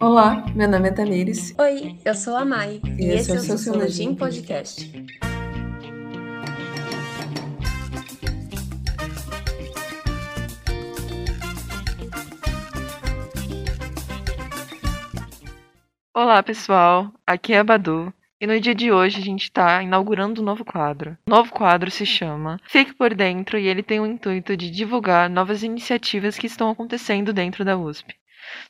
Olá, meu nome é Tamires. Oi, eu sou a Mai e, e esse é o Sociologia em Podcast. Olá, pessoal. Aqui é a Badu. E no dia de hoje a gente está inaugurando um novo quadro. O novo quadro se chama Fique por Dentro e ele tem o intuito de divulgar novas iniciativas que estão acontecendo dentro da USP.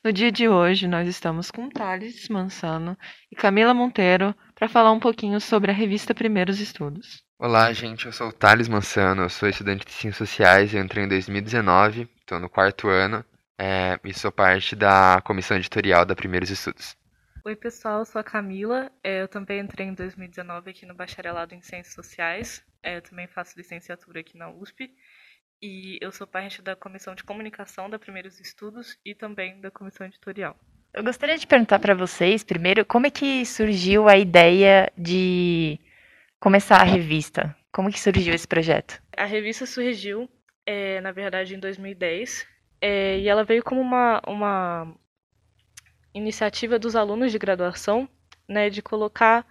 No dia de hoje nós estamos com Thales Mansano e Camila Monteiro para falar um pouquinho sobre a revista Primeiros Estudos. Olá, gente, eu sou o Thales Mansano, eu sou estudante de Ciências Sociais, eu entrei em 2019, estou no quarto ano é, e sou parte da comissão editorial da Primeiros Estudos. Oi, pessoal, eu sou a Camila. É, eu também entrei em 2019 aqui no Bacharelado em Ciências Sociais. É, eu também faço licenciatura aqui na USP. E eu sou parte da Comissão de Comunicação da Primeiros Estudos e também da Comissão Editorial. Eu gostaria de perguntar para vocês, primeiro, como é que surgiu a ideia de começar a revista? Como que surgiu esse projeto? A revista surgiu, é, na verdade, em 2010. É, e ela veio como uma, uma iniciativa dos alunos de graduação, né, de colocar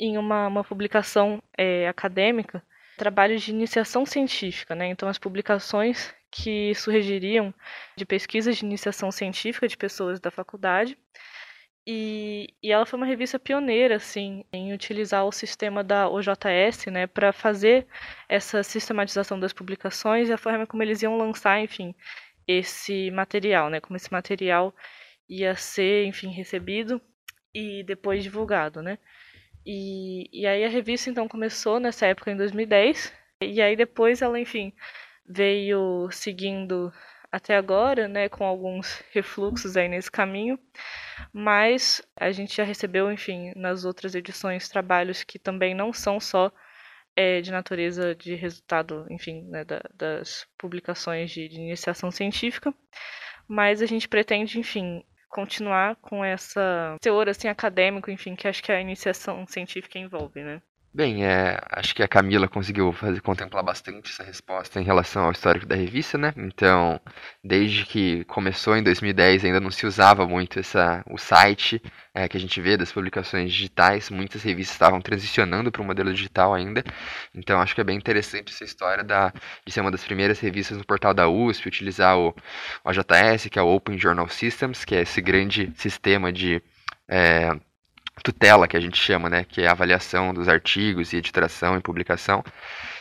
em uma, uma publicação é, acadêmica trabalhos de iniciação científica, né? Então as publicações que surgiriam de pesquisas de iniciação científica de pessoas da faculdade. E, e ela foi uma revista pioneira, assim, em utilizar o sistema da OJS, né, para fazer essa sistematização das publicações e a forma como eles iam lançar, enfim, esse material, né, como esse material ia ser, enfim, recebido e depois divulgado, né? E, e aí a revista então começou nessa época em 2010 e aí depois ela, enfim, veio seguindo até agora, né, com alguns refluxos aí nesse caminho, mas a gente já recebeu, enfim, nas outras edições trabalhos que também não são só é, de natureza de resultado, enfim, né, da, das publicações de, de iniciação científica, mas a gente pretende, enfim, continuar com essa teor assim acadêmico, enfim, que acho que a iniciação científica envolve, né? Bem, é, acho que a Camila conseguiu fazer, contemplar bastante essa resposta em relação ao histórico da revista, né? Então, desde que começou em 2010, ainda não se usava muito essa, o site é, que a gente vê das publicações digitais. Muitas revistas estavam transicionando para o modelo digital ainda. Então, acho que é bem interessante essa história da, de ser uma das primeiras revistas no portal da USP, utilizar o, o AJS, que é o Open Journal Systems, que é esse grande sistema de. É, tutela que a gente chama, né, que é a avaliação dos artigos e editoração e publicação.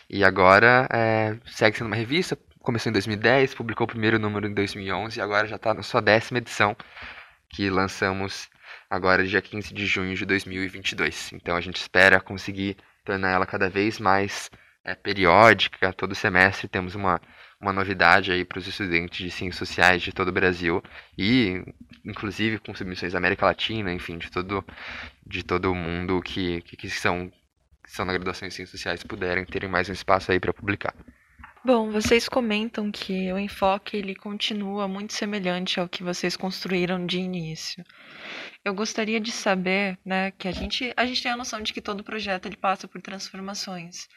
E agora é, segue sendo uma revista, começou em 2010, publicou o primeiro número em 2011 e agora já está na sua décima edição, que lançamos agora dia 15 de junho de 2022. Então a gente espera conseguir tornar ela cada vez mais é, periódica, todo semestre temos uma, uma novidade aí para os estudantes de ciências sociais de todo o Brasil e inclusive com submissões da América Latina, enfim, de todo de todo o mundo que, que, que são que são na graduação em ciências sociais puderem terem mais um espaço aí para publicar. Bom, vocês comentam que o enfoque ele continua muito semelhante ao que vocês construíram de início. Eu gostaria de saber, né, que a gente a gente tem a noção de que todo projeto ele passa por transformações.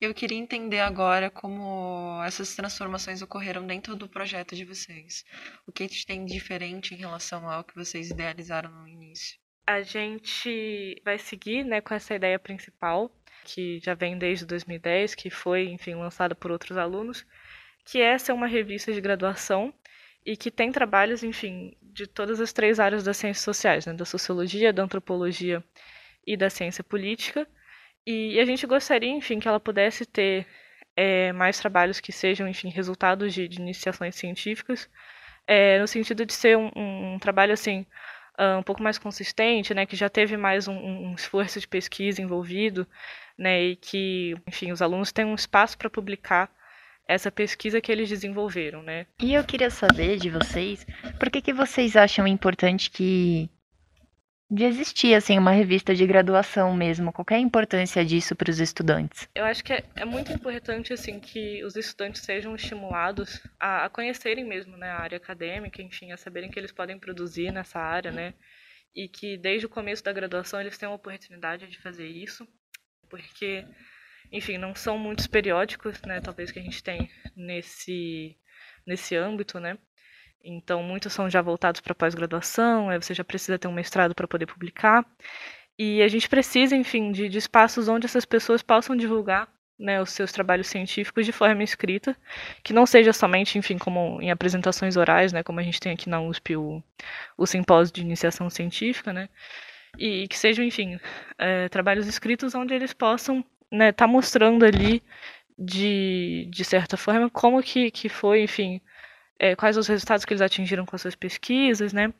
Eu queria entender agora como essas transformações ocorreram dentro do projeto de vocês. O que tem de diferente em relação ao que vocês idealizaram no início? A gente vai seguir, né, com essa ideia principal que já vem desde 2010, que foi, enfim, lançada por outros alunos, que essa é uma revista de graduação e que tem trabalhos, enfim, de todas as três áreas das ciências sociais, né, da sociologia, da antropologia e da ciência política. E a gente gostaria, enfim, que ela pudesse ter é, mais trabalhos que sejam, enfim, resultados de, de iniciações científicas, é, no sentido de ser um, um, trabalho, assim, um pouco mais consistente, né, que já teve mais um, um esforço de pesquisa envolvido, né, e que, enfim, os alunos têm um espaço para publicar essa pesquisa que eles desenvolveram, né? E eu queria saber de vocês, por que, que vocês acham importante que de existir assim uma revista de graduação mesmo? Qual é a importância disso para os estudantes? Eu acho que é, é, muito importante assim que os estudantes sejam estimulados a, a, conhecerem mesmo né, a área acadêmica, enfim, a saberem que eles podem produzir nessa área, né? E que desde o começo da graduação eles tenham a oportunidade de fazer isso porque, enfim, não são muitos periódicos, né, talvez que a gente tem nesse nesse âmbito, né? Então, muitos são já voltados para pós-graduação, você já precisa ter um mestrado para poder publicar. E a gente precisa, enfim, de, de espaços onde essas pessoas possam divulgar né, os seus trabalhos científicos de forma escrita, que não seja somente, enfim, como em apresentações orais, né, como a gente tem aqui na USP o, o simpósio de iniciação científica, né, e que sejam, enfim, é, trabalhos escritos onde eles possam né, tá mostrando ali, de, de certa forma, como que, que foi, enfim, é, quais os resultados que eles atingiram com as suas pesquisas, né,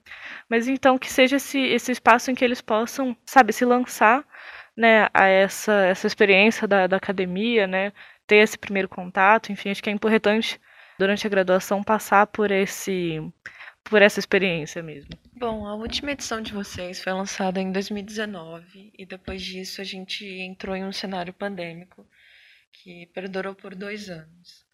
mas então que seja esse, esse espaço em que eles possam, sabe, se lançar né, a essa, essa experiência da, da academia, né, ter esse primeiro contato, enfim, acho que é importante durante a graduação passar por esse por essa experiência mesmo. Bom, a última edição de vocês foi lançada em 2019 e depois disso a gente entrou em um cenário pandêmico que perdurou por dois anos.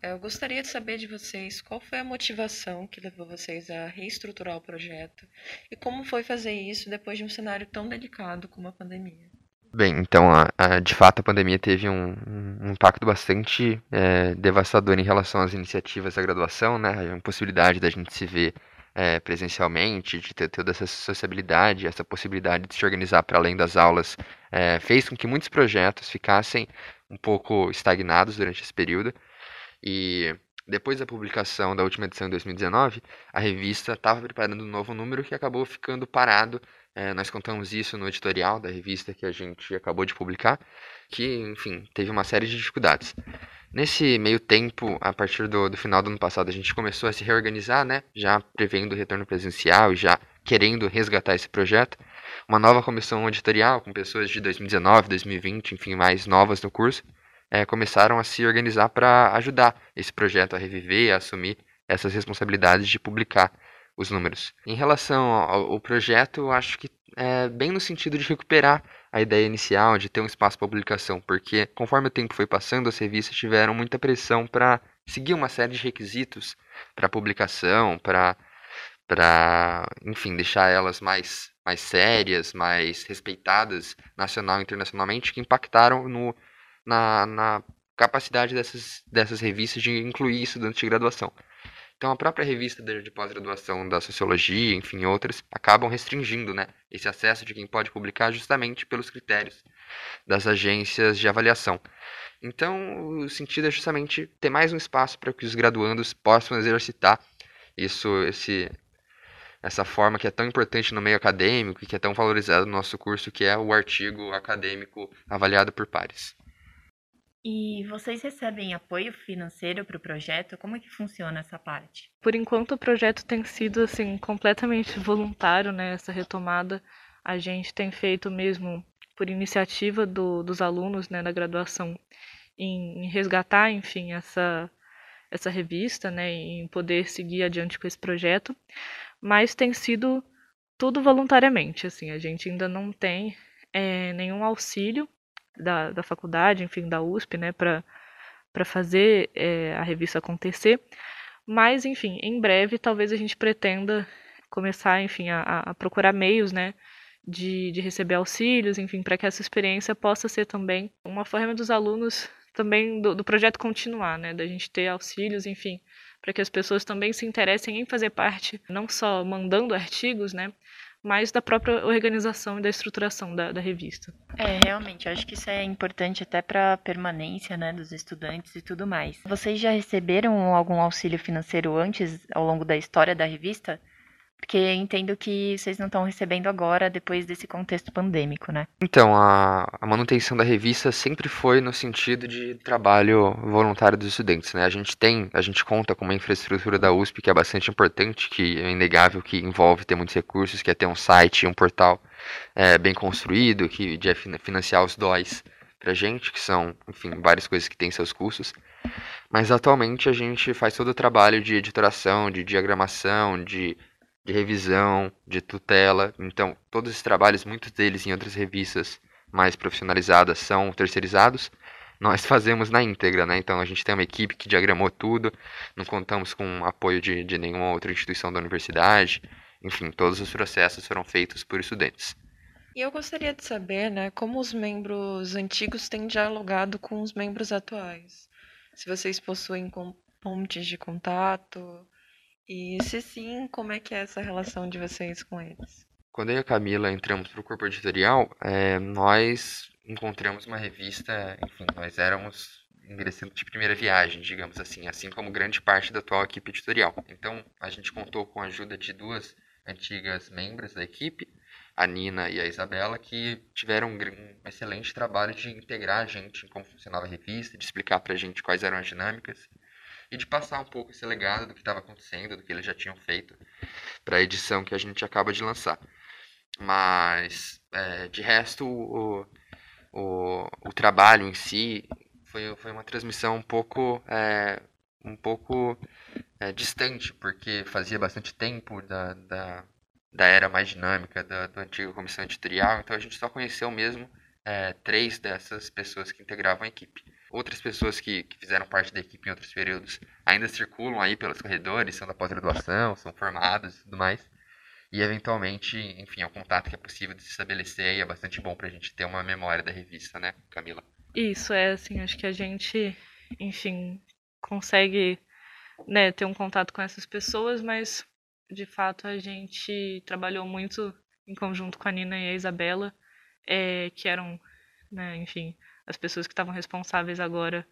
Eu gostaria de saber de vocês qual foi a motivação que levou vocês a reestruturar o projeto e como foi fazer isso depois de um cenário tão delicado como a pandemia. Bem, então, a, a, de fato, a pandemia teve um, um impacto bastante é, devastador em relação às iniciativas da graduação, né? A impossibilidade da gente se ver é, presencialmente, de ter toda essa sociabilidade, essa possibilidade de se organizar para além das aulas, é, fez com que muitos projetos ficassem um pouco estagnados durante esse período. E depois da publicação da última edição em 2019, a revista estava preparando um novo número que acabou ficando parado é, nós contamos isso no editorial da revista que a gente acabou de publicar, que, enfim, teve uma série de dificuldades. Nesse meio tempo, a partir do, do final do ano passado, a gente começou a se reorganizar, né? Já prevendo o retorno presencial e já querendo resgatar esse projeto. Uma nova comissão editorial, com pessoas de 2019, 2020, enfim, mais novas no curso, é, começaram a se organizar para ajudar esse projeto a reviver a assumir essas responsabilidades de publicar os números. Em relação ao, ao projeto, eu acho que é bem no sentido de recuperar a ideia inicial de ter um espaço para publicação, porque conforme o tempo foi passando, as revistas tiveram muita pressão para seguir uma série de requisitos para publicação, para para, enfim, deixar elas mais mais sérias, mais respeitadas nacional e internacionalmente, que impactaram no, na, na capacidade dessas, dessas revistas de incluir durante a graduação. Então a própria revista de pós-graduação da sociologia, enfim, outras, acabam restringindo né, esse acesso de quem pode publicar justamente pelos critérios das agências de avaliação. Então o sentido é justamente ter mais um espaço para que os graduandos possam exercitar isso, esse, essa forma que é tão importante no meio acadêmico e que é tão valorizada no nosso curso, que é o artigo acadêmico avaliado por pares. E vocês recebem apoio financeiro para o projeto? Como é que funciona essa parte? Por enquanto o projeto tem sido assim completamente voluntário, né? Essa retomada a gente tem feito mesmo por iniciativa do, dos alunos, né, da graduação, em, em resgatar, enfim, essa essa revista, né, em poder seguir adiante com esse projeto, mas tem sido tudo voluntariamente, assim, a gente ainda não tem é, nenhum auxílio da, da faculdade, enfim, da USP, né, para fazer é, a revista acontecer. Mas, enfim, em breve talvez a gente pretenda começar, enfim, a, a procurar meios, né, de, de receber auxílios, enfim, para que essa experiência possa ser também uma forma dos alunos também do, do projeto continuar, né, da gente ter auxílios, enfim, para que as pessoas também se interessem em fazer parte, não só mandando artigos, né, mas da própria organização e da estruturação da, da revista. É, realmente, acho que isso é importante até para a permanência né, dos estudantes e tudo mais. Vocês já receberam algum auxílio financeiro antes, ao longo da história da revista? Porque entendo que vocês não estão recebendo agora, depois desse contexto pandêmico, né? Então, a, a, manutenção da revista sempre foi no sentido de trabalho voluntário dos estudantes, né? A gente tem, a gente conta com uma infraestrutura da USP que é bastante importante, que é inegável, que envolve ter muitos recursos, que é ter um site, um portal é, bem construído, que de financiar os DOIs pra gente, que são, enfim, várias coisas que têm seus custos. Mas atualmente a gente faz todo o trabalho de editoração, de diagramação, de de revisão, de tutela. Então, todos esses trabalhos, muitos deles em outras revistas mais profissionalizadas, são terceirizados. Nós fazemos na íntegra, né? Então, a gente tem uma equipe que diagramou tudo, não contamos com apoio de, de nenhuma outra instituição da universidade. Enfim, todos os processos foram feitos por estudantes. E eu gostaria de saber, né, como os membros antigos têm dialogado com os membros atuais. Se vocês possuem pontes de contato, E se sim, como é que é essa relação de vocês com eles? Quando eu e a Camila entramos para o corpo editorial, é, nós encontramos uma revista, enfim, nós éramos ingressando de primeira viagem, digamos assim, assim como grande parte da atual equipe editorial. Então, a gente contou com a ajuda de duas antigas membros da equipe, a Nina e a Isabela, que tiveram um excelente trabalho de integrar a gente em como funcionava a revista, de explicar para a gente quais eram as dinâmicas e de passar um pouco esse legado do que estava acontecendo, do que eles já tinham feito para a edição que a gente acaba de lançar. Mas, é, de resto, o, o, o trabalho em si foi, foi uma transmissão um pouco, é, um pouco é, distante, porque fazia bastante tempo da, da, da era mais dinâmica da, da antiga comissão editorial, então a gente só conheceu mesmo é, três dessas pessoas que integravam a equipe. Outras pessoas que, que fizeram parte da equipe em outros períodos ainda circulam aí pelos corredores, são da pós-graduação, são formados e tudo mais. E eventualmente, enfim, é um contato que é possível de se estabelecer e é bastante bom para a gente ter uma memória da revista, né, Camila? Isso, é assim, acho que a gente, enfim, consegue né, ter um contato com essas pessoas, mas de fato a gente trabalhou muito em conjunto com a Nina e a Isabela, é, que eram, né, enfim, as pessoas que estavam responsáveis agora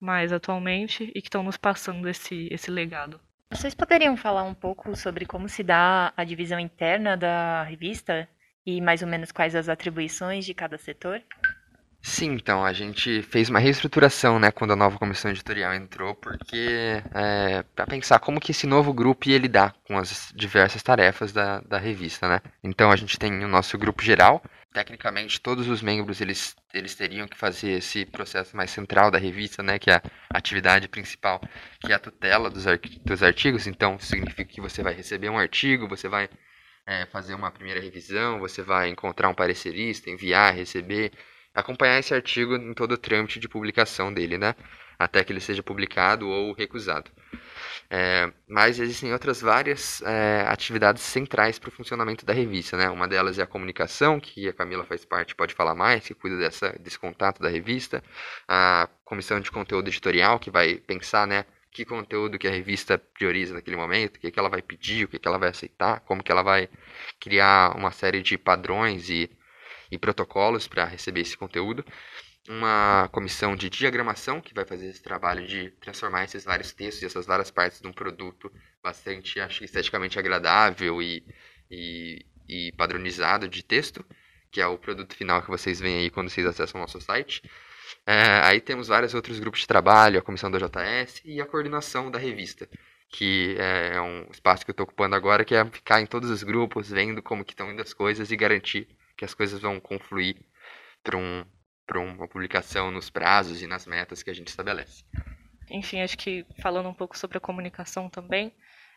mais atualmente e que estão nos passando esse, esse legado. Vocês poderiam falar um pouco sobre como se dá a divisão interna da revista e mais ou menos quais as atribuições de cada setor? Sim, então, a gente fez uma reestruturação, né, quando a nova comissão editorial entrou, porque é, para pensar como que esse novo grupo ia lidar com as diversas tarefas da, da revista, né. Então, a gente tem o nosso grupo geral, tecnicamente todos os membros eles, eles teriam que fazer esse processo mais central da revista, né, que é a atividade principal, que é a tutela dos, dos artigos, então significa que você vai receber um artigo, você vai é, fazer uma primeira revisão, você vai encontrar um parecerista, enviar, receber acompanhar esse artigo em todo o trâmite de publicação dele, né? Até que ele seja publicado ou recusado. É, mas existem outras várias é, atividades centrais para o funcionamento da revista, né? Uma delas é a comunicação, que a Camila faz parte, pode falar mais, que cuida dessa, desse contato da revista. A comissão de conteúdo editorial, que vai pensar, né? Que conteúdo que a revista prioriza naquele momento, o que, que ela vai pedir, o que, que ela vai aceitar, como que ela vai criar uma série de padrões e e protocolos para receber esse conteúdo. Uma comissão de diagramação que vai fazer esse trabalho de transformar esses vários textos e essas várias partes de um produto bastante, acho esteticamente agradável e, e, e padronizado de texto, que é o produto final que vocês veem aí quando vocês acessam o nosso site. É, aí temos vários outros grupos de trabalho, a comissão da JS e a coordenação da revista, que é um espaço que eu estou ocupando agora, que é ficar em todos os grupos, vendo como que estão indo as coisas e garantir que as coisas vão confluir para um, uma publicação nos prazos e nas metas que a gente estabelece. Enfim, acho que falando um pouco sobre a comunicação também,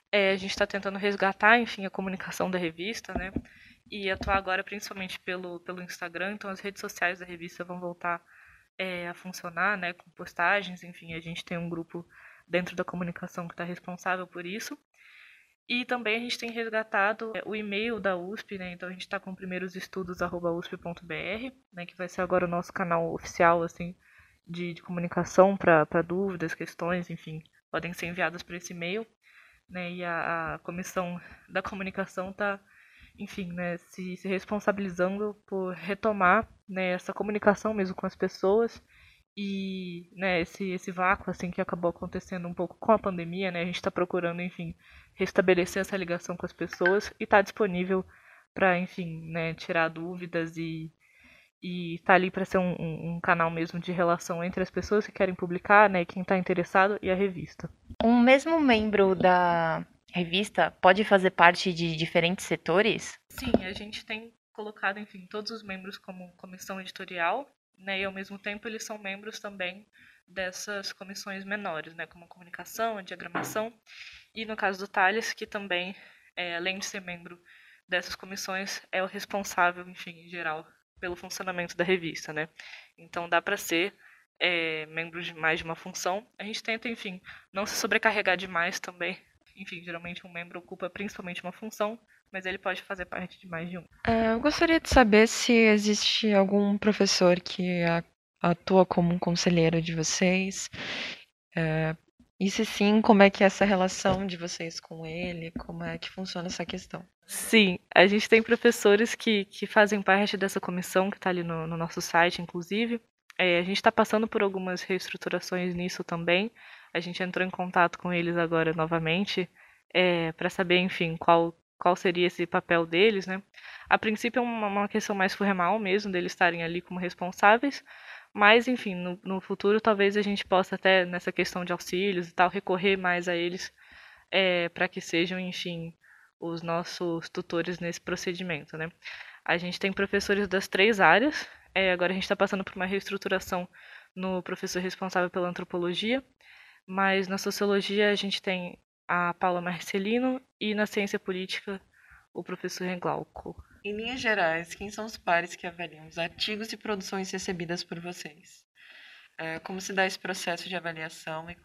é, a gente está tentando resgatar, enfim, a comunicação da revista, né? E atuar agora principalmente pelo, pelo Instagram, então as redes sociais da revista vão voltar é, a funcionar, né? Com postagens, enfim, a gente tem um grupo dentro da comunicação que está responsável por isso. E também a gente tem resgatado é, o e-mail da USP, né? Então a gente está com primeirosestudos.usp.br, né? Que vai ser agora o nosso canal oficial, assim, de, de comunicação para dúvidas, questões, enfim, podem ser enviadas por esse e-mail. Né? E a, a comissão da comunicação está, enfim, né? Se, se responsabilizando por retomar né, essa comunicação mesmo com as pessoas e né, esse, esse vácuo assim que acabou acontecendo um pouco com a pandemia, né, a gente está procurando, enfim, restabelecer essa ligação com as pessoas e está disponível para, enfim, né, tirar dúvidas e e tá ali para ser um, um, um, canal mesmo de relação entre as pessoas que querem publicar, né, quem está interessado e a revista. Um mesmo membro da revista pode fazer parte de diferentes setores? Sim, a gente tem colocado, enfim, todos os membros como comissão editorial né, e ao mesmo tempo eles são membros também dessas comissões menores, né, como comunicação, diagramação, e no caso do Thales, que também, é, além de ser membro dessas comissões, é o responsável, enfim, em geral, pelo funcionamento da revista, né. Então dá para ser é, membro de mais de uma função. A gente tenta, enfim, não se sobrecarregar demais também. Enfim, geralmente um membro ocupa principalmente uma função, mas ele pode fazer parte de mais de um. É, eu gostaria de saber se existe algum professor que atua como um conselheiro de vocês. É, E se sim, como é que é essa relação de vocês com ele? Como é que funciona essa questão? Sim, a gente tem professores que, que fazem parte dessa comissão que está ali no, no, nosso site, inclusive. É, a gente está passando por algumas reestruturações nisso também. A gente entrou em contato com eles agora novamente é, para saber, enfim, qual, qual seria esse papel deles, né? A princípio é uma, uma questão mais formal mesmo, deles estarem ali como responsáveis, mas, enfim, no, no, futuro talvez a gente possa até, nessa questão de auxílios e tal, recorrer mais a eles é, para que sejam, enfim, os nossos tutores nesse procedimento, né? A gente tem professores das três áreas, é, agora a gente está passando por uma reestruturação no professor responsável pela antropologia, mas na sociologia a gente tem a Paula Marcelino e na ciência política o professor Glauco. Em linhas gerais, quem são os pares que avaliam os artigos e produções recebidas por vocês? É, como se dá esse processo de avaliação e,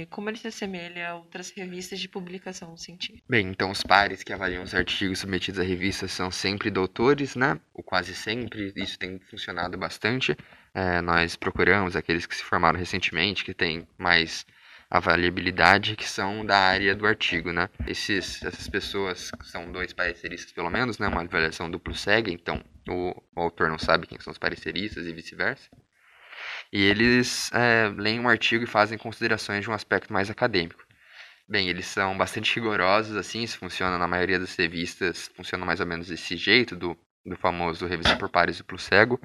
e como ele se assemelha a outras revistas de publicação científica? Bem, então os pares que avaliam os artigos submetidos à revista são sempre doutores, né? Ou quase sempre, isso tem funcionado bastante. É, nós procuramos aqueles que se formaram recentemente, que têm mais avaliabilidade que são da área do artigo, né? Esses, essas pessoas são dois pareceristas pelo menos, né? Uma avaliação duplo cega, então o, o autor não sabe quem são os pareceristas e vice-versa. E eles é, leem um artigo e fazem considerações de um aspecto mais acadêmico. Bem, eles são bastante rigorosos, assim, isso funciona na maioria das revistas, funciona mais ou menos desse jeito, do, do famoso revisão por pares duplo cego.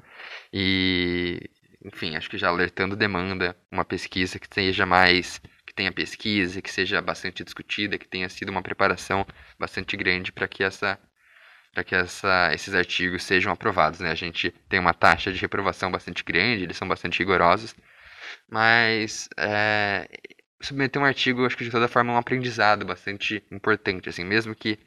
E, enfim, acho que já alertando demanda uma pesquisa que seja mais tenha pesquisa, que seja bastante discutida, que tenha sido uma preparação bastante grande para que essa para que essa, esses artigos sejam aprovados. Né? A gente tem uma taxa de reprovação bastante grande, eles são bastante rigorosos, mas é, submeter um artigo, acho que de toda forma é um aprendizado bastante importante, assim, mesmo que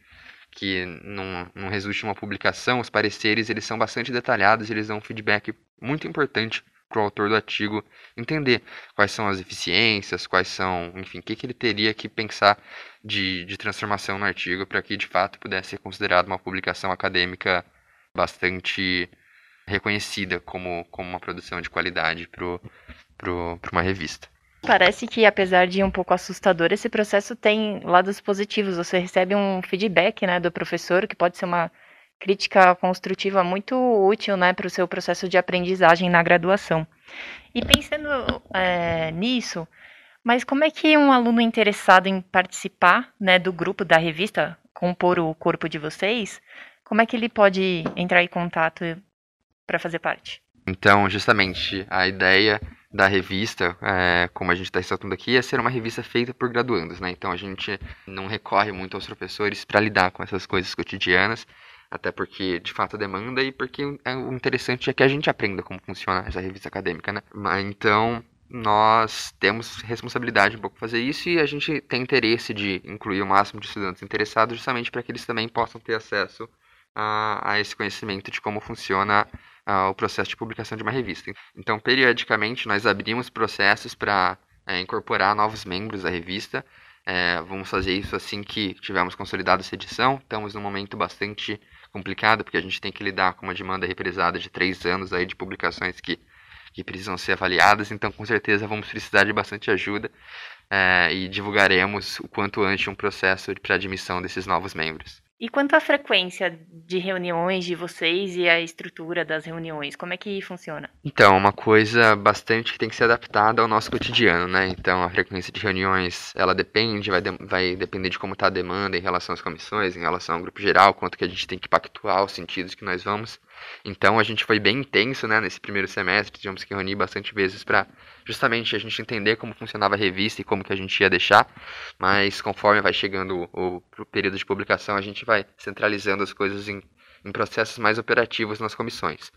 que não, não resulte em uma publicação, os pareceres eles são bastante detalhados, eles dão um feedback muito importante para o autor do artigo entender quais são as eficiências, quais são, enfim, o que, que ele teria que pensar de, de transformação no artigo para que de fato pudesse ser considerado uma publicação acadêmica bastante reconhecida como, como uma produção de qualidade para uma revista. Parece que, apesar de um pouco assustador, esse processo tem lados positivos. Você recebe um feedback né, do professor, que pode ser uma crítica construtiva muito útil né, para o seu processo de aprendizagem na graduação. E pensando é, nisso, mas como é que um aluno interessado em participar né, do grupo da revista, compor o corpo de vocês, como é que ele pode entrar em contato para fazer parte? Então, justamente, a ideia da revista, é, como a gente está ressaltando aqui, é ser uma revista feita por graduandos, né? Então a gente não recorre muito aos professores para lidar com essas coisas cotidianas até porque de fato demanda e porque é, o interessante é que a gente aprenda como funciona essa revista acadêmica, né? Mas então nós temos responsabilidade um pouco fazer isso e a gente tem interesse de incluir o máximo de estudantes interessados justamente para que eles também possam ter acesso a, a esse conhecimento de como funciona a, o processo de publicação de uma revista. Então, periodicamente, nós abrimos processos para é, incorporar novos membros da revista. É, vamos fazer isso assim que tivermos consolidado essa edição. Estamos num momento bastante complicado, porque a gente tem que lidar com uma demanda represada de três anos aí de publicações que, que precisam ser avaliadas, então com certeza vamos precisar de bastante ajuda é, e divulgaremos o quanto antes um processo para admissão desses novos membros. E quanto à frequência de reuniões de vocês e a estrutura das reuniões, como é que funciona? Então, uma coisa bastante que tem que ser adaptada ao nosso cotidiano, né? Então, a frequência de reuniões, ela depende, vai, de, vai depender de como está a demanda em relação às comissões, em relação ao grupo geral, quanto que a gente tem que pactuar os sentidos que nós vamos. Então, a gente foi bem intenso, né, nesse primeiro semestre, tivemos que reunir bastante vezes para justamente a gente entender como funcionava a revista e como que a gente ia deixar, mas conforme vai chegando o, o período de publicação, a gente vai centralizando as coisas em, em processos mais operativos nas comissões.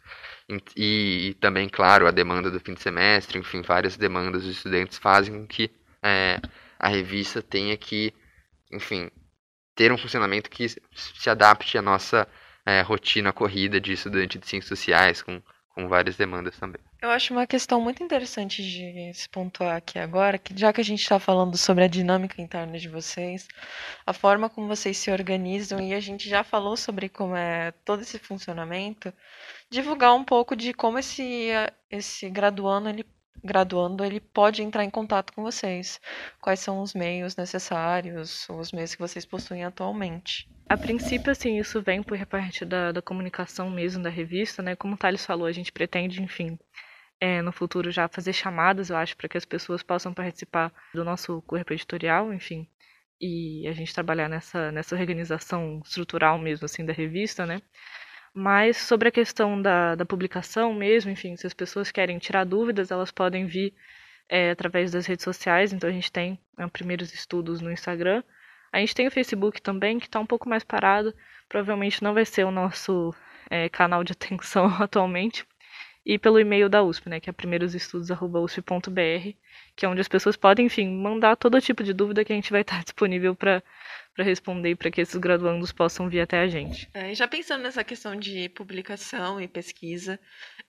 E, e, também, claro, a demanda do fim de semestre, enfim, várias demandas dos estudantes fazem com que é, a revista tenha que, enfim, ter um funcionamento que se adapte à nossa é, rotina corrida de estudante de ciências sociais, com, com várias demandas também. Eu acho uma questão muito interessante de se pontuar aqui agora, que já que a gente está falando sobre a dinâmica interna de vocês, a forma como vocês se organizam, e a gente já falou sobre como é todo esse funcionamento, divulgar um pouco de como esse, esse graduando ele graduando ele pode entrar em contato com vocês? Quais são os meios necessários, os meios que vocês possuem atualmente? A princípio, assim, isso vem por parte da, da comunicação mesmo da revista, né? Como o Thales falou, a gente pretende, enfim, é, no futuro já fazer chamadas, eu acho, para que as pessoas possam participar do nosso corpo editorial, enfim, e a gente trabalhar nessa, nessa organização estrutural mesmo, assim, da revista, né? Mas sobre a questão da, da publicação mesmo, enfim, se as pessoas querem tirar dúvidas, elas podem vir é, através das redes sociais. Então a gente tem é, primeiros estudos no Instagram. A gente tem o Facebook também, que está um pouco mais parado. Provavelmente não vai ser o nosso é, canal de atenção atualmente. E pelo e-mail da USP, né, que é primeirosestudos.usp.br, que é onde as pessoas podem, enfim, mandar todo tipo de dúvida que a gente vai estar disponível para para responder para que esses graduandos possam vir até a gente. É, já pensando nessa questão de publicação e pesquisa,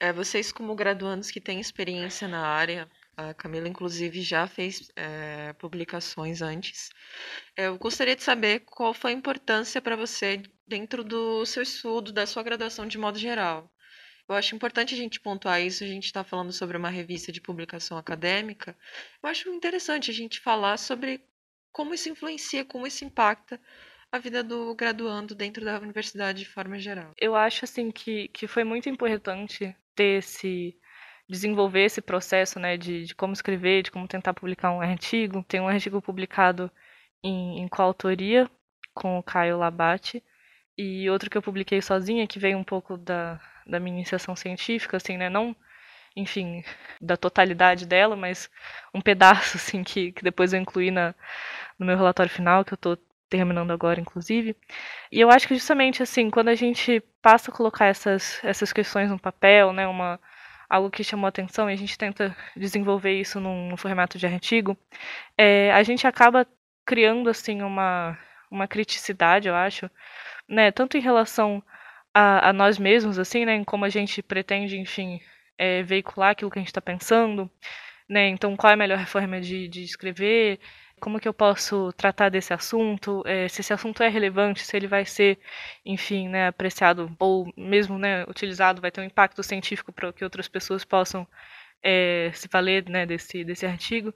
é, vocês como graduandos que têm experiência na área, a Camila inclusive já fez é, publicações antes, é, eu gostaria de saber qual foi a importância para você dentro do seu estudo, da sua graduação de modo geral. Eu acho importante a gente pontuar isso. A gente está falando sobre uma revista de publicação acadêmica. Eu acho interessante a gente falar sobre como isso influencia, como isso impacta a vida do graduando dentro da universidade de forma geral. Eu acho assim que, que foi muito importante ter esse desenvolver esse processo, né, de, de como escrever, de como tentar publicar um artigo. Tem um artigo publicado em, em coautoria com o Caio Labate e outro que eu publiquei sozinha que veio um pouco da, da minha iniciação científica, assim, né, não enfim, da totalidade dela, mas um pedaço, assim, que, que depois eu incluí na, no meu relatório final, que eu estou terminando agora, inclusive. E eu acho que justamente, assim, quando a gente passa a colocar essas, essas questões no papel, né, uma, algo que chamou atenção, e a gente tenta desenvolver isso num, formato de artigo, é, a gente acaba criando, assim, uma, uma criticidade, eu acho, né, tanto em relação a, a nós mesmos, assim, né, em como a gente pretende, enfim, é, veicular aquilo que a gente está pensando, né? Então, qual é a melhor forma de, de escrever? Como que eu posso tratar desse assunto? É, se esse assunto é relevante, se ele vai ser, enfim, né, apreciado ou mesmo né, utilizado, vai ter um impacto científico para que outras pessoas possam é, se valer né, desse, desse artigo.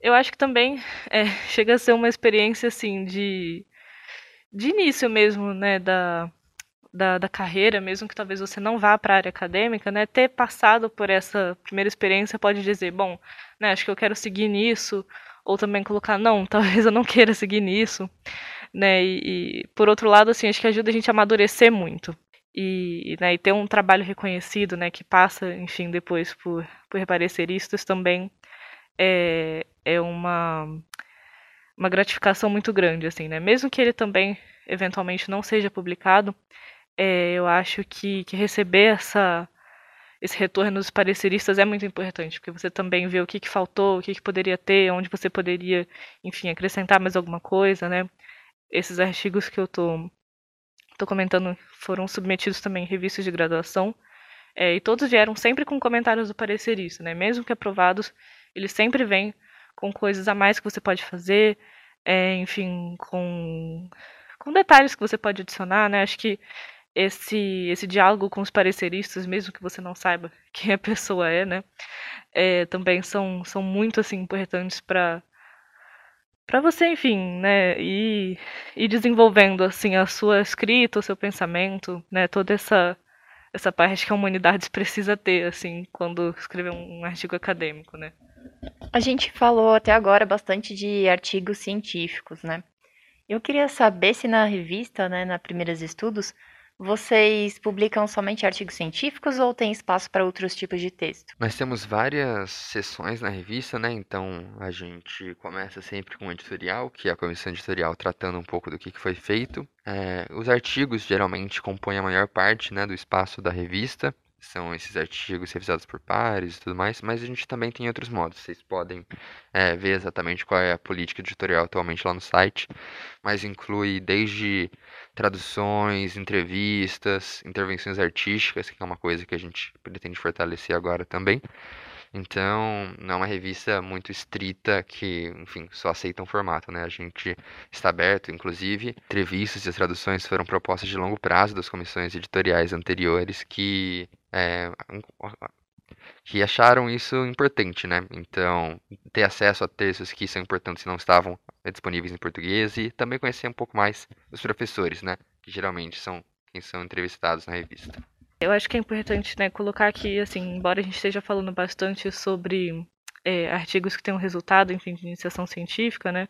Eu acho que também é, chega a ser uma experiência assim de, de início mesmo, né, da, da, da carreira, mesmo que talvez você não vá para a área acadêmica, né, ter passado por essa primeira experiência pode dizer, bom, né, acho que eu quero seguir nisso, ou também colocar, não, talvez eu não queira seguir nisso, né, e, e por outro lado, assim, acho que ajuda a gente a amadurecer muito. E, né, e ter um trabalho reconhecido, né, que passa, enfim, depois por, por repareceristas também é, é uma, uma gratificação muito grande, assim, né, mesmo que ele também eventualmente não seja publicado, é, eu acho que, que receber essa, esse retorno dos pareceristas é muito importante, porque você também vê o que, que faltou, o que, que poderia ter, onde você poderia, enfim, acrescentar mais alguma coisa, né? Esses artigos que eu tô, tô comentando foram submetidos também em revistas de graduação, é, e todos vieram sempre com comentários do parecerista, né? Mesmo que aprovados, eles sempre vêm com coisas a mais que você pode fazer, é, enfim, com, com detalhes que você pode adicionar, né? Acho que esse, esse diálogo com os pareceristas, mesmo que você não saiba quem a pessoa é, né? É, também são, são muito assim importantes para para você, enfim, né, ir, ir desenvolvendo assim a sua escrita, o seu pensamento, né, toda essa essa parte que a humanidade precisa ter assim quando escrever um artigo acadêmico, né? A gente falou até agora bastante de artigos científicos, né? Eu queria saber se na revista, né, na Primeiros Estudos, vocês publicam somente artigos científicos ou tem espaço para outros tipos de texto? Nós temos várias sessões na revista, né? Então a gente começa sempre com o editorial, que é a comissão editorial tratando um pouco do que foi feito. É, os artigos geralmente compõem a maior parte né, do espaço da revista são esses artigos revisados por pares e tudo mais, mas a gente também tem outros modos. Vocês podem é, ver exatamente qual é a política editorial atualmente lá no site, mas inclui desde traduções, entrevistas, intervenções artísticas, que é uma coisa que a gente pretende fortalecer agora também. Então, não é uma revista muito estrita que, enfim, só aceita um formato, né? A gente está aberto, inclusive, entrevistas e as traduções foram propostas de longo prazo das comissões editoriais anteriores que é, que acharam isso importante, né? Então, ter acesso a textos que são importantes e não estavam disponíveis em português e também conhecer um pouco mais os professores, né? Que geralmente são quem são entrevistados na revista. Eu acho que é importante, né, colocar aqui, assim, embora a gente esteja falando bastante sobre é, artigos que têm um resultado, enfim, de iniciação científica, né,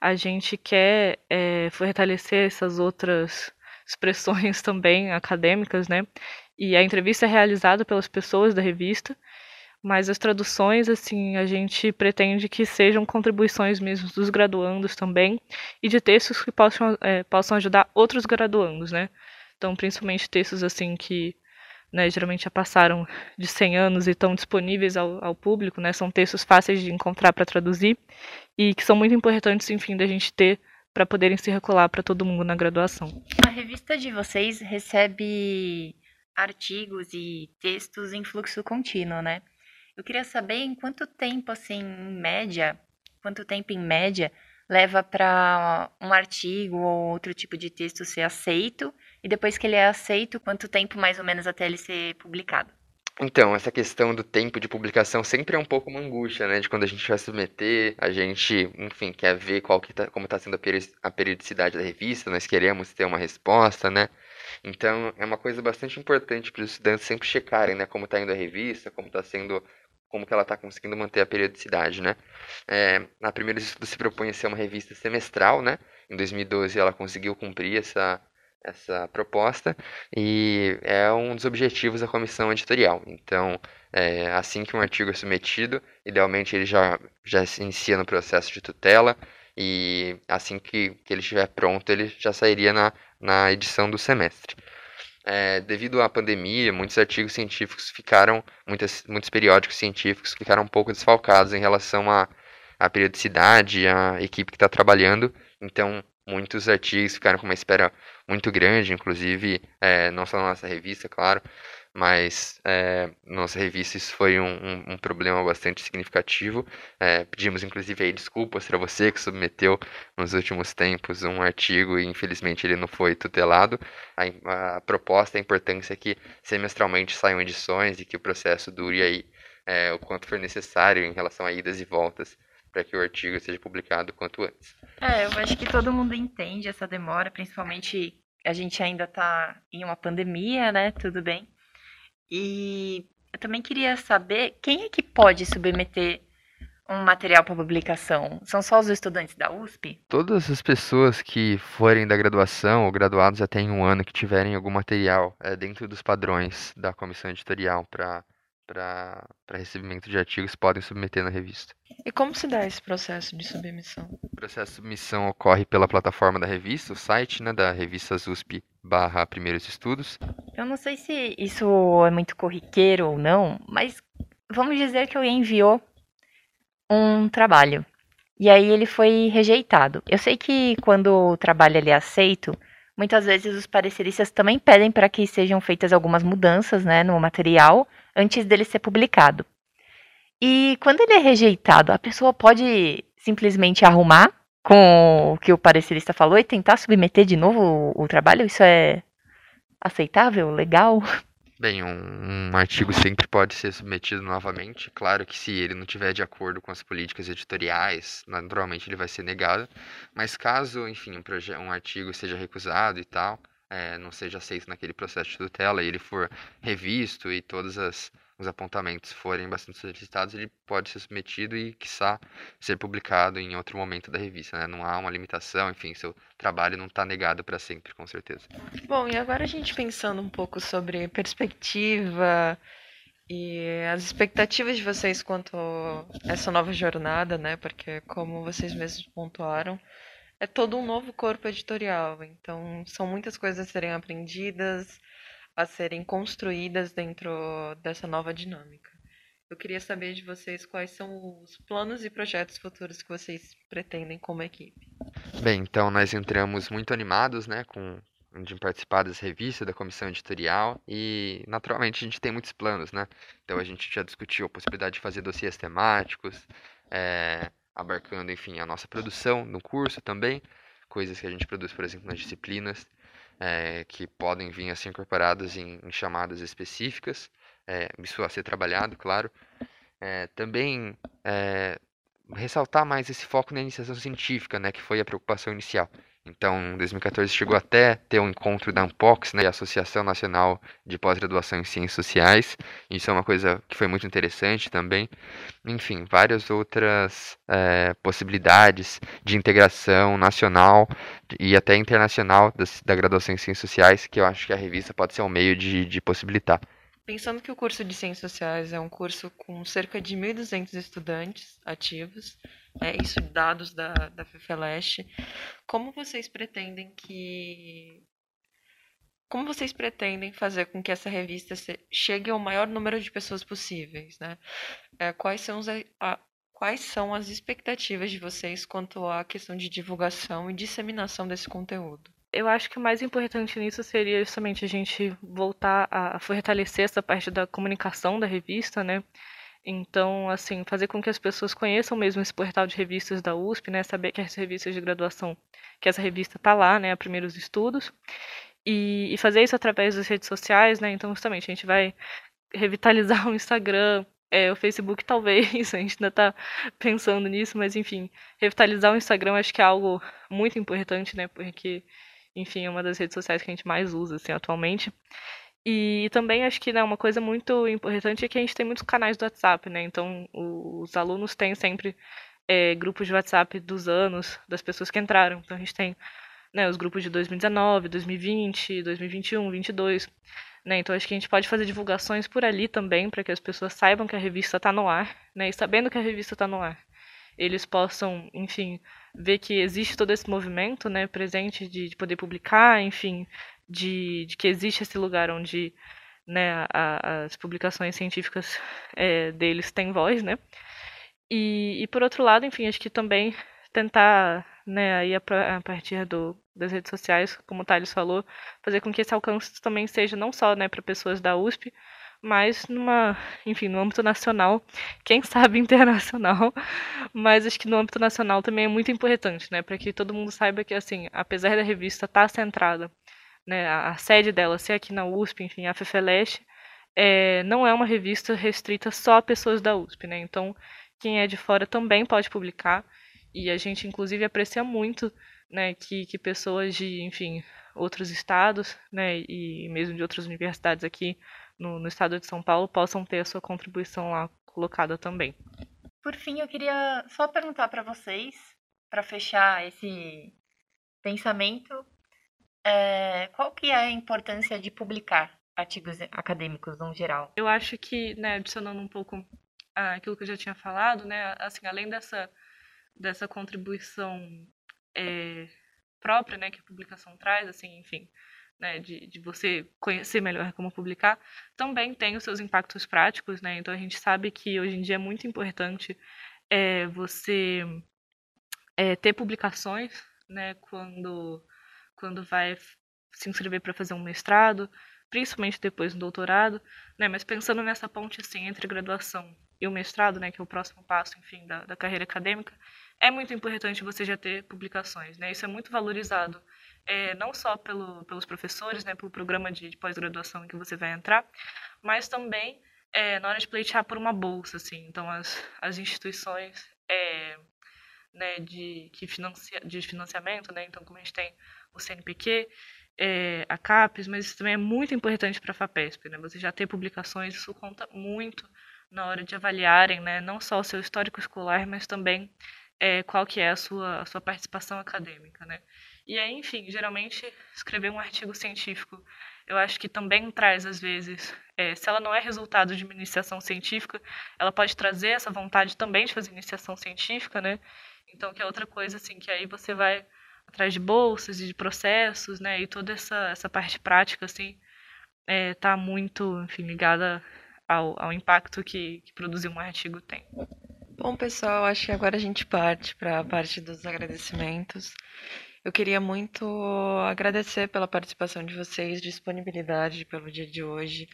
a gente quer é, fortalecer essas outras expressões também acadêmicas, né, e a entrevista é realizada pelas pessoas da revista, mas as traduções, assim, a gente pretende que sejam contribuições mesmo dos graduandos também e de textos que possam, é, possam ajudar outros graduandos, né? Então, principalmente textos, assim, que né, geralmente já passaram de 100 anos e estão disponíveis ao, ao público, né, são textos fáceis de encontrar para traduzir e que são muito importantes, enfim, da gente ter para poderem circular para todo mundo na graduação. A revista de vocês recebe artigos e textos em fluxo contínuo, né? Eu queria saber em quanto tempo, assim, em média, quanto tempo em média leva para um artigo ou outro tipo de texto ser aceito e depois que ele é aceito, quanto tempo mais ou menos até ele ser publicado? Então, essa questão do tempo de publicação sempre é um pouco uma angústia, né? De quando a gente vai submeter, a gente, enfim, quer ver qual que tá, como está sendo a periodicidade da revista, nós queremos ter uma resposta, né? Então, é uma coisa bastante importante para os estudantes sempre checarem, né? Como está indo a revista, como está sendo como que ela está conseguindo manter a periodicidade, né? É, na primeira estudo se propõe a ser uma revista semestral, né? Em 2012 ela conseguiu cumprir essa, essa proposta e é um dos objetivos da comissão editorial. Então, é, assim que um artigo é submetido, idealmente ele já, já se inicia no processo de tutela e assim que, que ele estiver pronto, ele já sairia na, na edição do semestre. É, devido à pandemia, muitos artigos científicos ficaram, muitas, muitos periódicos científicos ficaram um pouco desfalcados em relação à, à periodicidade, à equipe que está trabalhando. Então, muitos artigos ficaram com uma espera muito grande, inclusive é, não só na nossa revista, claro, mas é, revista isso foi um, um, um problema bastante significativo. É, pedimos inclusive aí desculpas para você que submeteu nos últimos tempos um artigo e infelizmente ele não foi tutelado. A, a proposta, a importância é que semestralmente saiam edições e que o processo dure aí é, o quanto for necessário em relação a idas e voltas para que o artigo seja publicado quanto antes. É, eu acho que todo mundo entende essa demora, principalmente a gente ainda está em uma pandemia, né? Tudo bem. E eu também queria saber quem é que pode submeter um material para publicação? São só os estudantes da USP? Todas as pessoas que forem da graduação ou graduados já têm um ano que tiverem algum material é, dentro dos padrões da comissão editorial para para recebimento de artigos podem submeter na revista. E como se dá esse processo de submissão? O processo de submissão ocorre pela plataforma da revista, o site né, da revista USP barra Primeiros Estudos. Eu não sei se isso é muito corriqueiro ou não, mas vamos dizer que alguém enviou um trabalho e aí ele foi rejeitado. Eu sei que quando o trabalho é aceito, muitas vezes os pareceristas também pedem para que sejam feitas algumas mudanças né, no material antes dele ser publicado. E quando ele é rejeitado, a pessoa pode simplesmente arrumar com o que o parecerista falou e tentar submeter de novo o, trabalho? Isso é aceitável? Legal? Bem, um, um, artigo sempre pode ser submetido novamente. Claro que se ele não tiver de acordo com as políticas editoriais, naturalmente ele vai ser negado. Mas caso, enfim, um, um artigo seja recusado e tal, é, não seja aceito naquele processo de tutela e ele for revisto e todos as, os apontamentos forem bastante solicitados, ele pode ser submetido e, quiçá, ser publicado em outro momento da revista. Né? Não há uma limitação, enfim, seu trabalho não está negado para sempre, com certeza. Bom, e agora a gente pensando um pouco sobre perspectiva e as expectativas de vocês quanto a essa nova jornada, né? Porque, como vocês mesmos pontuaram, é todo um novo corpo editorial. Então, são muitas coisas a serem aprendidas, a serem construídas dentro dessa nova dinâmica. Eu queria saber de vocês quais são os planos e projetos futuros que vocês pretendem como equipe. Bem, então nós entramos muito animados, né, com de participar das revistas da comissão editorial e naturalmente a gente tem muitos planos, né? Então a gente já discutiu a possibilidade de fazer dossiês temáticos, é, abarcando, enfim, a nossa produção no curso também, coisas que a gente produz, por exemplo, nas disciplinas, é, que podem vir a ser incorporadas em, em chamadas específicas. é, isso a ser trabalhado, claro. É, também ressaltar mais esse foco na iniciação científica, né, que foi a preocupação inicial. Então, em 2014 chegou até ter um encontro da Ampox, né, a Associação Nacional de Pós-Graduação em Ciências Sociais. Isso é uma coisa que foi muito interessante também. Enfim, várias outras é, possibilidades de integração nacional e até internacional das, da graduação em Ciências Sociais, que eu acho que a revista pode ser um meio de, de possibilitar. Pensando que o curso de Ciências Sociais é um curso com cerca de 1.200 estudantes ativos, é isso dados da, da FEFELESH, como vocês pretendem que... Como vocês pretendem fazer com que essa revista chegue ao maior número de pessoas possíveis, né? É, quais, são os, a, quais são as expectativas de vocês quanto à questão de divulgação e disseminação desse conteúdo? Eu acho que o mais importante nisso seria justamente a gente voltar a fortalecer essa parte da comunicação da revista, né? Então, assim, fazer com que as pessoas conheçam mesmo esse portal de revistas da USP, né? Saber que as revistas de graduação, que essa revista tá lá, né? A Primeiros Estudos. E, e fazer isso através das redes sociais, né? Então, justamente, a gente vai revitalizar o Instagram, é, o Facebook talvez, a gente ainda está pensando nisso, mas enfim, revitalizar o Instagram acho que é algo muito importante, né? Porque enfim, é uma das redes sociais que a gente mais usa assim, atualmente. E também acho que né, uma coisa muito importante é que a gente tem muitos canais do WhatsApp, né? Então os alunos têm sempre é, grupos de WhatsApp dos anos, das pessoas que entraram. Então a gente tem né, os grupos de 2019, 2020, 2021, 2022. Né? Então acho que a gente pode fazer divulgações por ali também, para que as pessoas saibam que a revista está no ar, né? E sabendo que a revista está no ar, eles possam, enfim, ver que existe todo esse movimento, né, presente de, de poder publicar, enfim, de, de, que existe esse lugar onde, né, a, as publicações científicas é, deles têm voz, né, e, e por outro lado, enfim, acho que também tentar, né, aí a, a partir do, das redes sociais, como o Thales falou, fazer com que esse alcance também seja não só, né, para pessoas da USP, mas numa, enfim, no âmbito nacional, quem sabe internacional, mas acho que no âmbito nacional também é muito importante, né, para que todo mundo saiba que assim, apesar da revista estar tá centrada, né, a, a, sede dela ser aqui na USP, enfim, a FEFELESH, é, não é uma revista restrita só a pessoas da USP, né? Então, quem é de fora também pode publicar e a gente inclusive aprecia muito, né, que, que pessoas de, enfim, outros estados, né, e mesmo de outras universidades aqui no, no estado de São Paulo possam ter a sua contribuição lá colocada também. Por fim, eu queria só perguntar para vocês, para fechar esse pensamento, é, qual que é a importância de publicar artigos acadêmicos no geral? Eu acho que, né, adicionando um pouco aquilo que eu já tinha falado, né, assim, além dessa, dessa contribuição é, própria, né, que a publicação traz, assim, enfim, né, de, de você conhecer melhor como publicar, também tem os seus impactos práticos, né? Então a gente sabe que hoje em dia é muito importante é, você é, ter publicações, né, quando, quando vai se inscrever para fazer um mestrado, principalmente depois do doutorado, né? Mas pensando nessa ponte assim entre a graduação e o mestrado, né, que é o próximo passo, enfim, da, da carreira acadêmica, é muito importante você já ter publicações, né? Isso é muito valorizado é, não só pelo, pelos professores, né, pelo programa de, de pós-graduação em que você vai entrar, mas também é, na hora de pleitear por uma bolsa, assim. Então, as, as instituições é, né, de, que financia, de financiamento, né, então, como a gente tem o CNPq, é, a CAPES, mas isso também é muito importante para a FAPESP, né, você já ter publicações, isso conta muito na hora de avaliarem, né, não só o seu histórico escolar, mas também é, qual que é a sua, a sua participação acadêmica, né. E aí, enfim, geralmente escrever um artigo científico, eu acho que também traz, às vezes, é, se ela não é resultado de uma iniciação científica, ela pode trazer essa vontade também de fazer iniciação científica, né? Então, que é outra coisa, assim, que aí você vai atrás de bolsas e de processos, né? E toda essa, essa parte prática, assim, é, tá muito, enfim, ligada ao, ao impacto que, que produzir um artigo tem. Bom, pessoal, acho que agora a gente parte para a parte dos agradecimentos. Eu queria muito agradecer pela participação de vocês, disponibilidade pelo dia de hoje.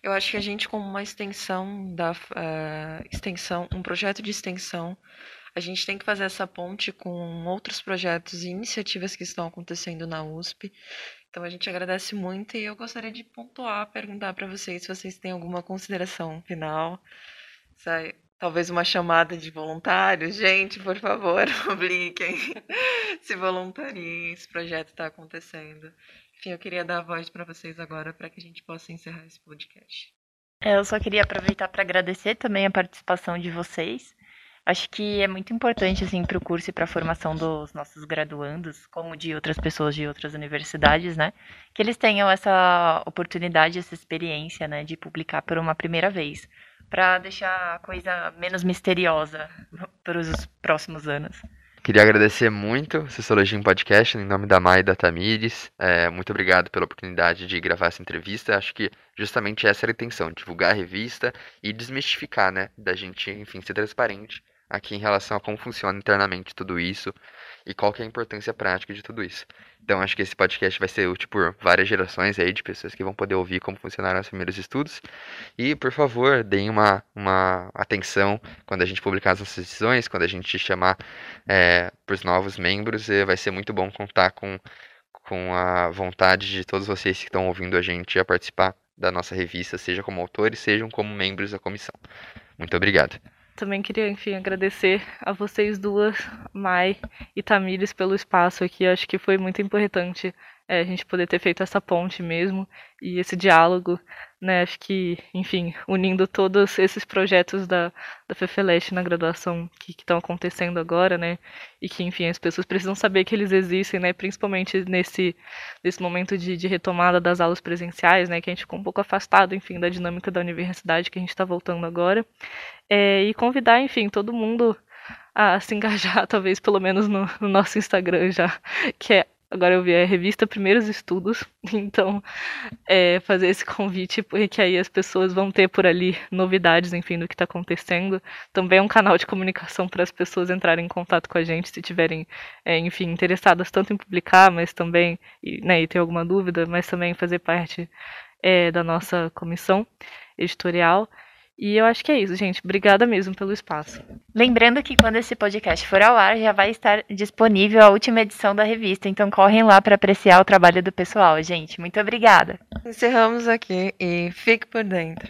Eu acho que a gente, como uma extensão da uh, extensão, um projeto de extensão, a gente tem que fazer essa ponte com outros projetos e iniciativas que estão acontecendo na USP. Então a gente agradece muito e eu gostaria de pontuar, perguntar para vocês se vocês têm alguma consideração final. Sabe? Talvez uma chamada de voluntários. Gente, por favor, publiquem. se voluntariem, esse projeto está acontecendo. Enfim, eu queria dar a voz para vocês agora para que a gente possa encerrar esse podcast. É, eu só queria aproveitar para agradecer também a participação de vocês. Acho que é muito importante assim para o curso e para a formação dos nossos graduandos, como de outras pessoas de outras universidades, né, que eles tenham essa oportunidade, essa experiência, né, de publicar por uma primeira vez, para deixar a coisa menos misteriosa para os próximos anos. Queria agradecer muito Sociologia em Podcast, em nome da Mai e da Tamires. É, muito obrigado pela oportunidade de gravar essa entrevista. Acho que justamente essa era a intenção, divulgar a revista e desmistificar, né? Da gente, enfim, ser transparente aqui em relação a como funciona internamente tudo isso e qual que é a importância prática de tudo isso. Então acho que esse podcast vai ser útil por várias gerações aí de pessoas que vão poder ouvir como funcionaram os primeiros estudos. E por favor, deem uma, uma atenção quando a gente publicar as nossas decisões, quando a gente chamar é, para os novos membros, vai ser muito bom contar com, com a vontade de todos vocês que estão ouvindo a gente a participar da nossa revista, seja como autores, sejam como membros da comissão. Muito obrigado. Também queria, enfim, agradecer a vocês duas, Mai e Tamires, pelo espaço aqui. Acho que foi muito importante é, a gente poder ter feito essa ponte mesmo e esse diálogo, né? Acho que, enfim, unindo todos esses projetos da, da FEFELEST na graduação que estão acontecendo agora, né? E que, enfim, as pessoas precisam saber que eles existem, né? Principalmente nesse, nesse momento de, de retomada das aulas presenciais, né? Que a gente ficou um pouco afastado, enfim, da dinâmica da universidade que a gente está voltando agora. É, e convidar, enfim, todo mundo a se engajar, talvez pelo menos no, no nosso Instagram já, que é Agora eu vi a revista Primeiros Estudos, então é, fazer esse convite, porque aí as pessoas vão ter por ali novidades, enfim, do que está acontecendo. Também é um canal de comunicação para as pessoas entrarem em contato com a gente se tiverem, é, enfim, interessadas tanto em publicar, mas também, e, né, e ter alguma dúvida, mas também fazer parte é, da nossa comissão editorial. E eu acho que é isso, gente. Obrigada mesmo pelo espaço. Lembrando que quando esse podcast for ao ar, já vai estar disponível a última edição da revista. Então correm lá para apreciar o trabalho do pessoal, gente. Muito obrigada. Encerramos aqui e fique por dentro.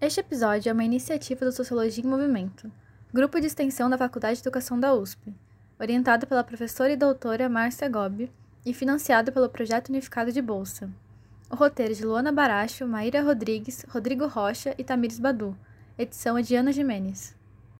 Este episódio é uma iniciativa do Sociologia em Movimento, grupo de extensão da Faculdade de Educação da USP, orientado pela professora e doutora Márcia Gobi e financiado pelo Projeto Unificado de Bolsa. O roteiro de Luana Baracho, Maíra Rodrigues, Rodrigo Rocha e Tamires Badu. Edição é de Ana Jimenez.